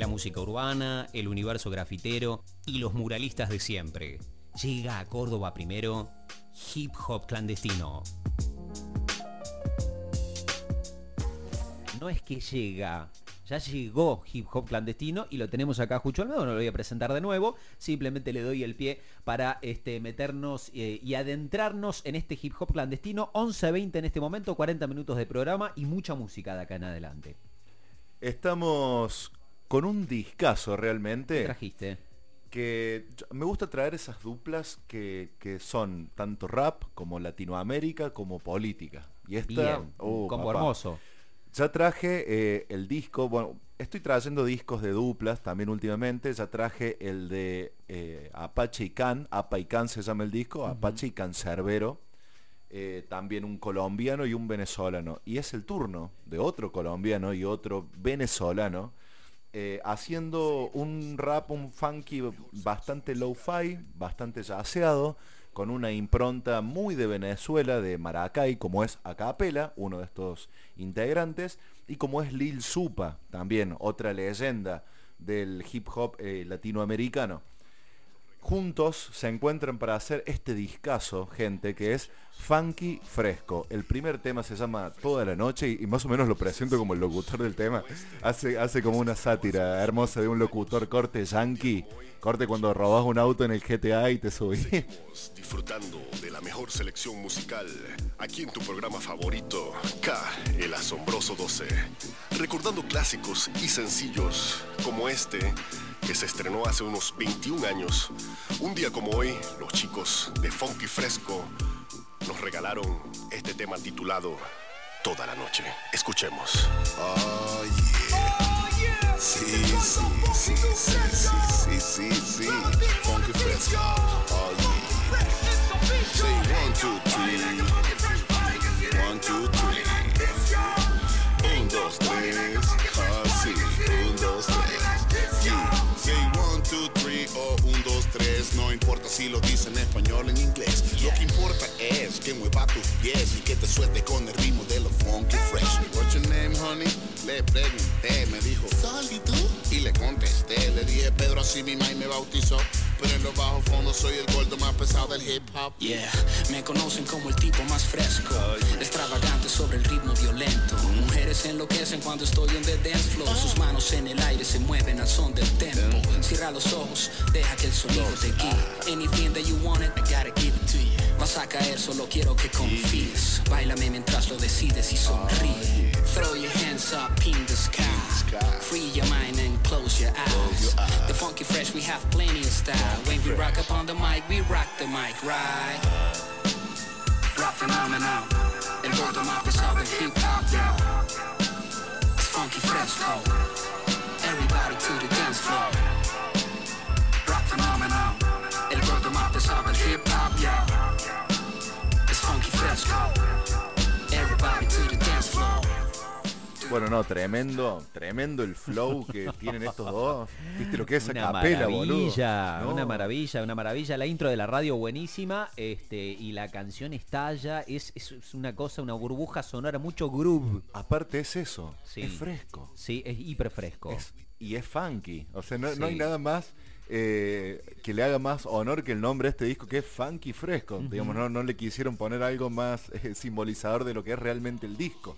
La música urbana, el universo grafitero y los muralistas de siempre. Llega a Córdoba primero Hip Hop Clandestino. No es que llega, ya llegó Hip Hop Clandestino y lo tenemos acá Jucho Almedo, no lo voy a presentar de nuevo, simplemente le doy el pie para este, meternos eh, y adentrarnos en este Hip Hop Clandestino, 11.20 en este momento, 40 minutos de programa y mucha música de acá en adelante. Estamos con un discazo realmente. ¿Qué trajiste? Que me gusta traer esas duplas que, que son tanto rap como Latinoamérica como política. Y esta, uh, como hermoso. Ya traje eh, el disco, bueno, estoy trayendo discos de duplas también últimamente, ya traje el de eh, Apache y Can, Apa y Can se llama el disco, Apache y Cancerbero, eh, también un colombiano y un venezolano. Y es el turno de otro colombiano y otro venezolano, haciendo un rap, un funky bastante low-fi, bastante yaceado, con una impronta muy de Venezuela, de Maracay, como es Acapela, uno de estos integrantes, y como es Lil Supa, también otra leyenda del hip hop eh, latinoamericano. Juntos se encuentran para hacer este discazo, gente, que es Funky Fresco. El primer tema se llama Toda la Noche y, más o menos lo presento como el locutor del tema. Hace, hace como una sátira hermosa de un locutor corte yankee Corte cuando robas un auto en el GTA y te subís. disfrutando de la mejor selección musical aquí en tu programa favorito, el asombroso 12. Recordando clásicos y sencillos como este, que se estrenó hace unos 21 años. Un día como hoy, los chicos de Funky Fresco nos regalaron este tema titulado Toda la noche. Escuchemos. Oh, Sí, sí, sí, sí, sí, sí, sí. Funky fresco. Yeah. Say tus pies y que te suelte con el ritmo de los funky fresh. What's your name, honey? Le pregunté, me dijo, ¿Sol y tú? Y le contesté, le dije, Pedro, así mi y me bautizó. Pero en los bajos fondos soy el gordo más pesado del hip hop. Yeah, me conocen como el tipo más fresco. Extravagante sobre el ritmo violento. Mujeres enloquecen cuando estoy en the dance floor. Sus manos en el aire se mueven al son del tempo. Cierra los ojos, deja que el sonido te guíe. Anything that you want it, I gotta give it to you. Vas a caer, solo quiero que confíes. Bailame mientras lo decides y sonríe. Throw your hands up in the sky. Free your mind and close your eyes. The funky fresh, we have plenty of style. When we rock up on the mic, we rock the mic, right? Rap phenomenon. El gordo más pesado del hip hop, yo. It's funky fresco. Everybody Bueno, no, tremendo, tremendo el flow que tienen estos dos. ¿Viste lo que es una capela, maravilla, Una maravilla, una maravilla. La intro de la radio buenísima este, y la canción estalla. Es, es, una cosa, una burbuja sonora, mucho groove. Aparte es eso, es fresco. Sí, es hiper fresco. y es funky. O sea, no, hay nada más eh, que le haga más honor que el nombre de este disco, que es funky fresco. Digamos, no, no le quisieron poner algo más eh, simbolizador de lo que es realmente el disco.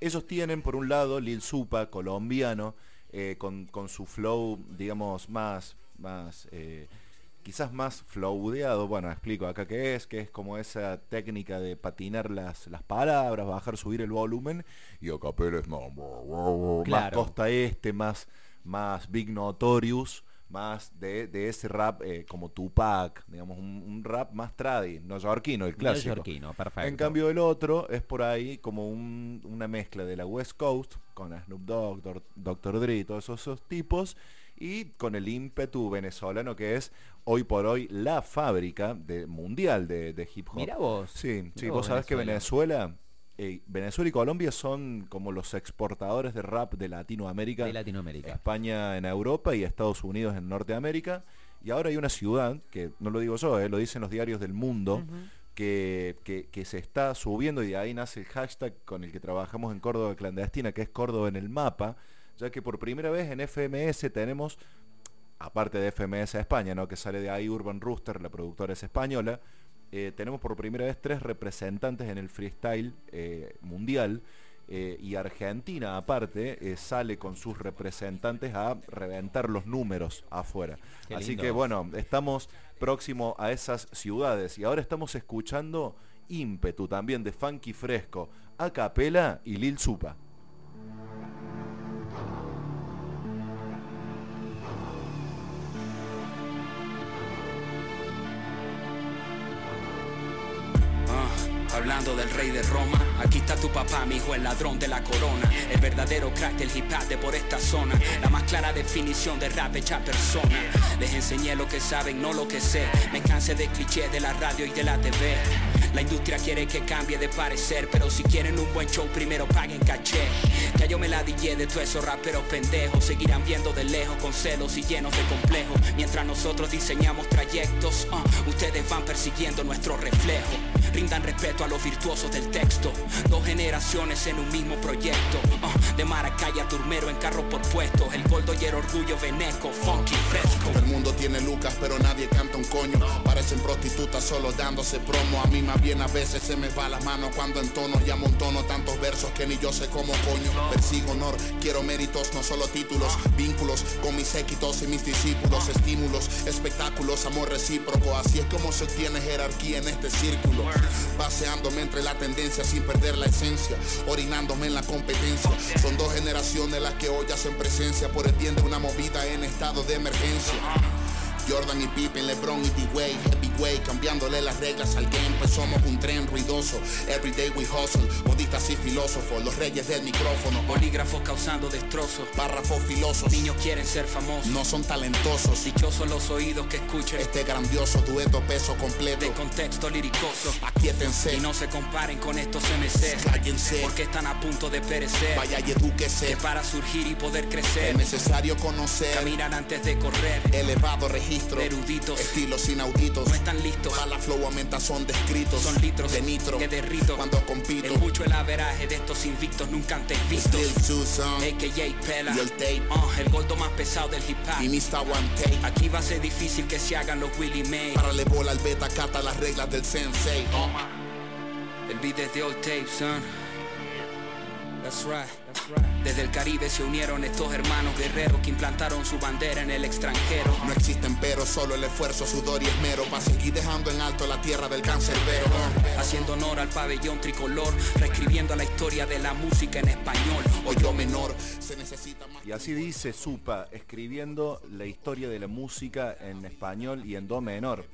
Ellos tienen, por un lado, Lil Supa, colombiano, eh, con, su flow, digamos, más, más eh, quizás más flowdeado. Bueno, explico acá qué es, que es como esa técnica de patinar las, las palabras, bajar, subir el volumen, y acá es más, más costa este, más, más Big Notorious más de, de ese rap eh, como Tupac, digamos, un, rap más tradi, neoyorquino, el clásico. Neoyorquino, perfecto. En cambio el otro es por ahí como un, una mezcla de la West Coast, con Snoop Dogg, Dr. Dre, todos esos, tipos, y con el ímpetu venezolano que es hoy por hoy la fábrica de, mundial de, hip hop. Mira vos. Sí, sí vos sabés que Venezuela eh, Venezuela y Colombia son como los exportadores de rap de Latinoamérica. De Latinoamérica. España en Europa y Estados Unidos en Norteamérica. Y ahora hay una ciudad, que no lo digo yo, eh, lo dicen los diarios del mundo, que, que, se está subiendo y de ahí nace el hashtag con el que trabajamos en Córdoba clandestina, que es Córdoba en el mapa, ya que por primera vez en FMS tenemos, aparte de FMS España, ¿no? que sale de ahí Urban Rooster, la productora es española, eh, tenemos por primera vez tres representantes en el freestyle eh, mundial. Eh, y Argentina aparte sale con sus representantes a reventar los números afuera. Así que bueno, estamos próximo a esas ciudades y ahora estamos escuchando ímpetu también de Funky Fresco, a capela y Lil Supa. Hablando del rey de Roma, aquí está tu papá, mi hijo, el ladrón de la corona. El verdadero crack del hip hop de por esta zona. La más clara definición de rap hecha persona. Les enseñé lo que saben, no lo que sé. Me cansé de clichés de la radio y de la TV. La industria quiere que cambie de parecer, pero si quieren un buen show, primero paguen caché. Ya yo me la dije de todos esos raperos pendejos. Seguirán viendo de lejos con celos y llenos de complejos. Mientras nosotros diseñamos trayectos, uh, ustedes van persiguiendo nuestro reflejo. Rindan respeto a los virtuosos del texto. Dos generaciones en un mismo proyecto. Uh, de Maracay a Turmero en carro por puesto. El goldo y el orgullo veneco, funky fresco. El mundo tiene lucas, pero nadie canta un coño. Parecen prostitutas solo dándose promo. A mí bien a veces se me va la mano cuando entono y amontono tantos versos que ni yo sé cómo coño. Persigo honor, quiero méritos, no solo títulos. Vínculos con mis séquitos y mis discípulos. Estímulos, espectáculos, amor recíproco. Así es como se obtiene jerarquía en este círculo. Paseándome entre la tendencia sin perder la esencia, orinándome en la competencia. Son dos generaciones las que hoy hacen presencia por el bien de una movida en estado de emergencia. Jordan y Pippen, LeBron y D-Way, Heavyweight, cambiándole las reglas al game, pues somos un tren ruidoso. Everyday we hustle, modistas y filósofos, los reyes del micrófono. Bolígrafos causando destrozos, párrafos filosos. Niños quieren ser famosos, no son talentosos. Dichosos los oídos que escuchen este grandioso dueto peso completo. De contexto liricoso, aquíétense. Y no se comparen con estos MCs, cállense. Porque están a punto de perecer. Vaya y edúquese. Que para surgir y poder crecer, es necesario conocer. Caminar antes de correr. Elevado registro eruditos, estilos inauditos, no están listos. A la flow aumenta son descritos, son litros de nitro que derrito cuando compito. Es mucho el averaje de estos invictos nunca antes vistos. AKA Pela, y el tape, uh, el gordo más pesado del hip hop. Y Mr. One Tape. Aquí va a ser difícil que se hagan los Willie May. Para le bola al beta cata las reglas del sensei. El beat es de old tape, son. That's right. Desde el Caribe se unieron estos hermanos guerreros que implantaron su bandera en el extranjero. No existen pero, solo el esfuerzo, sudor y esmero para seguir dejando en alto la tierra del cancerbero. Haciendo honor al pabellón tricolor, reescribiendo la historia de la música en español. O yo menor, se necesita más. Y así dice Supa, escribiendo la historia de la música en español y en do menor.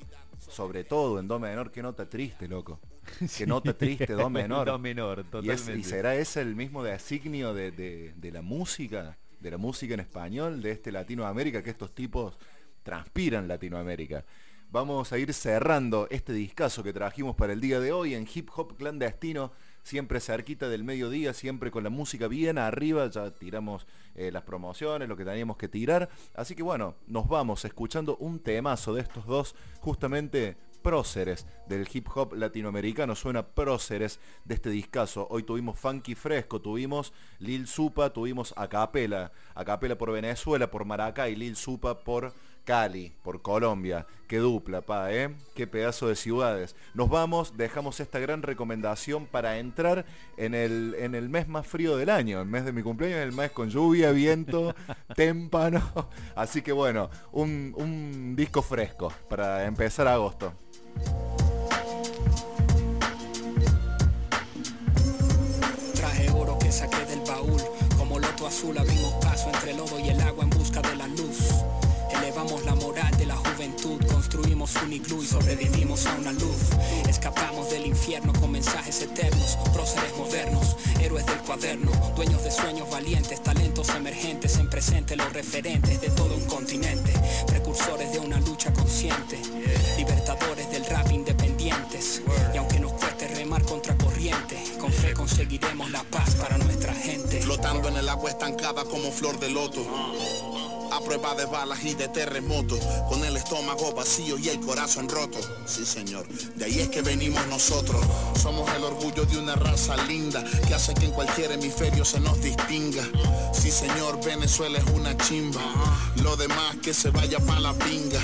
Sobre todo en do menor, qué nota triste, loco. Que nota triste, do menor. do menor, totalmente. Y, será ese el mismo designio de, de, la música, de la música en español, de este Latinoamérica, que estos tipos transpiran Latinoamérica. Vamos a ir cerrando este discazo que trajimos para el día de hoy en hip hop clandestino, siempre cerquita del mediodía, siempre con la música bien arriba, ya tiramos eh, las promociones, lo que teníamos que tirar. Así que bueno, nos vamos escuchando un temazo de estos dos, justamente próceres del hip hop latinoamericano, suena próceres de este discazo. Hoy tuvimos Funky Fresco, tuvimos Lil Supa, tuvimos Acapela, Acapela por Venezuela, por Maracay, Lil Supa por Cali, por Colombia. Qué dupla, pa, ¿eh? Qué pedazo de ciudades. Nos vamos, dejamos esta gran recomendación para entrar en el, en el mes más frío del año, el mes de mi cumpleaños, el mes con lluvia, viento, témpano. Así que bueno, un, un disco fresco para empezar agosto. Traje oro que saqué del baúl, como loto azul abrimos paso entre el lodo y el agua en busca de la luz. Elevamos la moral de la juventud, construimos un iglú y sobrevivimos a una luz. Escapamos del infierno con mensajes eternos, próceres modernos, héroes del cuaderno, dueños de sueños valientes, talentos emergentes, en presente los referentes de todo un continente, precursores de una lucha consciente, rap independientes. Y aunque nos cueste remar contra corriente, con fe conseguiremos la paz para nuestra gente. Flotando en el agua estancada como flor de loto a prueba de balas y de terremotos, con el estómago vacío y el corazón roto. Sí, señor, de ahí es que venimos nosotros. Somos el orgullo de una raza linda que hace que en cualquier hemisferio se nos distinga. Sí, señor, Venezuela es una chimba. Lo demás que se vaya pa' la pinga.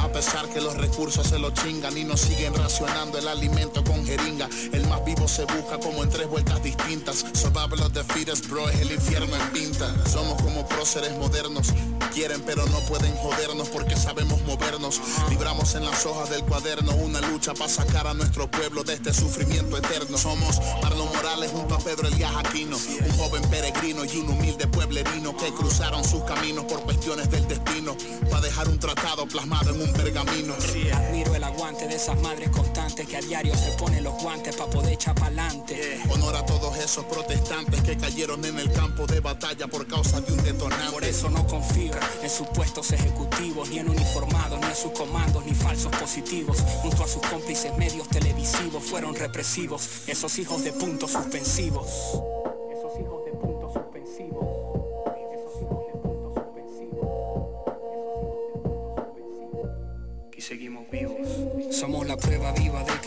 A pesar que los recursos se lo chingan y nos siguen racionando el alimento con jeringa. El más vivo se busca como en tres vueltas distintas. Survival of the fittest, bro, es el infierno en pinta. Somos como próceres modernos. Quieren pero no pueden jodernos porque sabemos movernos. Libramos en las hojas del cuaderno una lucha para sacar a nuestro pueblo de este sufrimiento eterno. Somos Marlon Morales junto a Pedro Elías Aquino, un joven peregrino y un humilde pueblerino que cruzaron sus caminos por cuestiones del destino para dejar un tratado plasmado en un pergamino. Admiro el aguante de esas madres constantes que a diario se ponen los guantes para poder echar pa'lante. Honor a todos esos protestantes que cayeron en el campo de batalla por causa de un detonante. Por eso no confío en supuestos ejecutivos, ni en uniformados, ni en sus comandos, ni falsos positivos. Junto a sus cómplices medios televisivos fueron represivos, esos hijos de puntos suspensivos.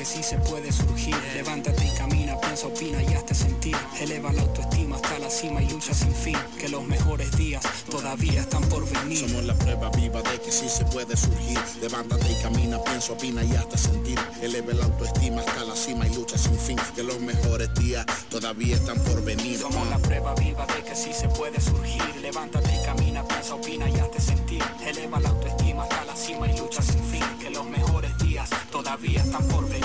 Que sí se puede surgir. Levántate y camina, piensa, opina y hazte sentir. Eleva la autoestima hasta la cima y lucha sin fin. Que los mejores días todavía están por venir. Somos la prueba viva de que sí se puede surgir. Levántate y camina, piensa, opina y hasta sentir. Eleve la autoestima hasta la cima y lucha sin fin. Que los mejores días todavía están por venir. Somos la prueba viva de que sí se puede surgir. Levántate y camina, piensa, opina y hazte sentir. Eleva la autoestima hasta la cima y lucha sin fin. Que los mejores días todavía están por venir.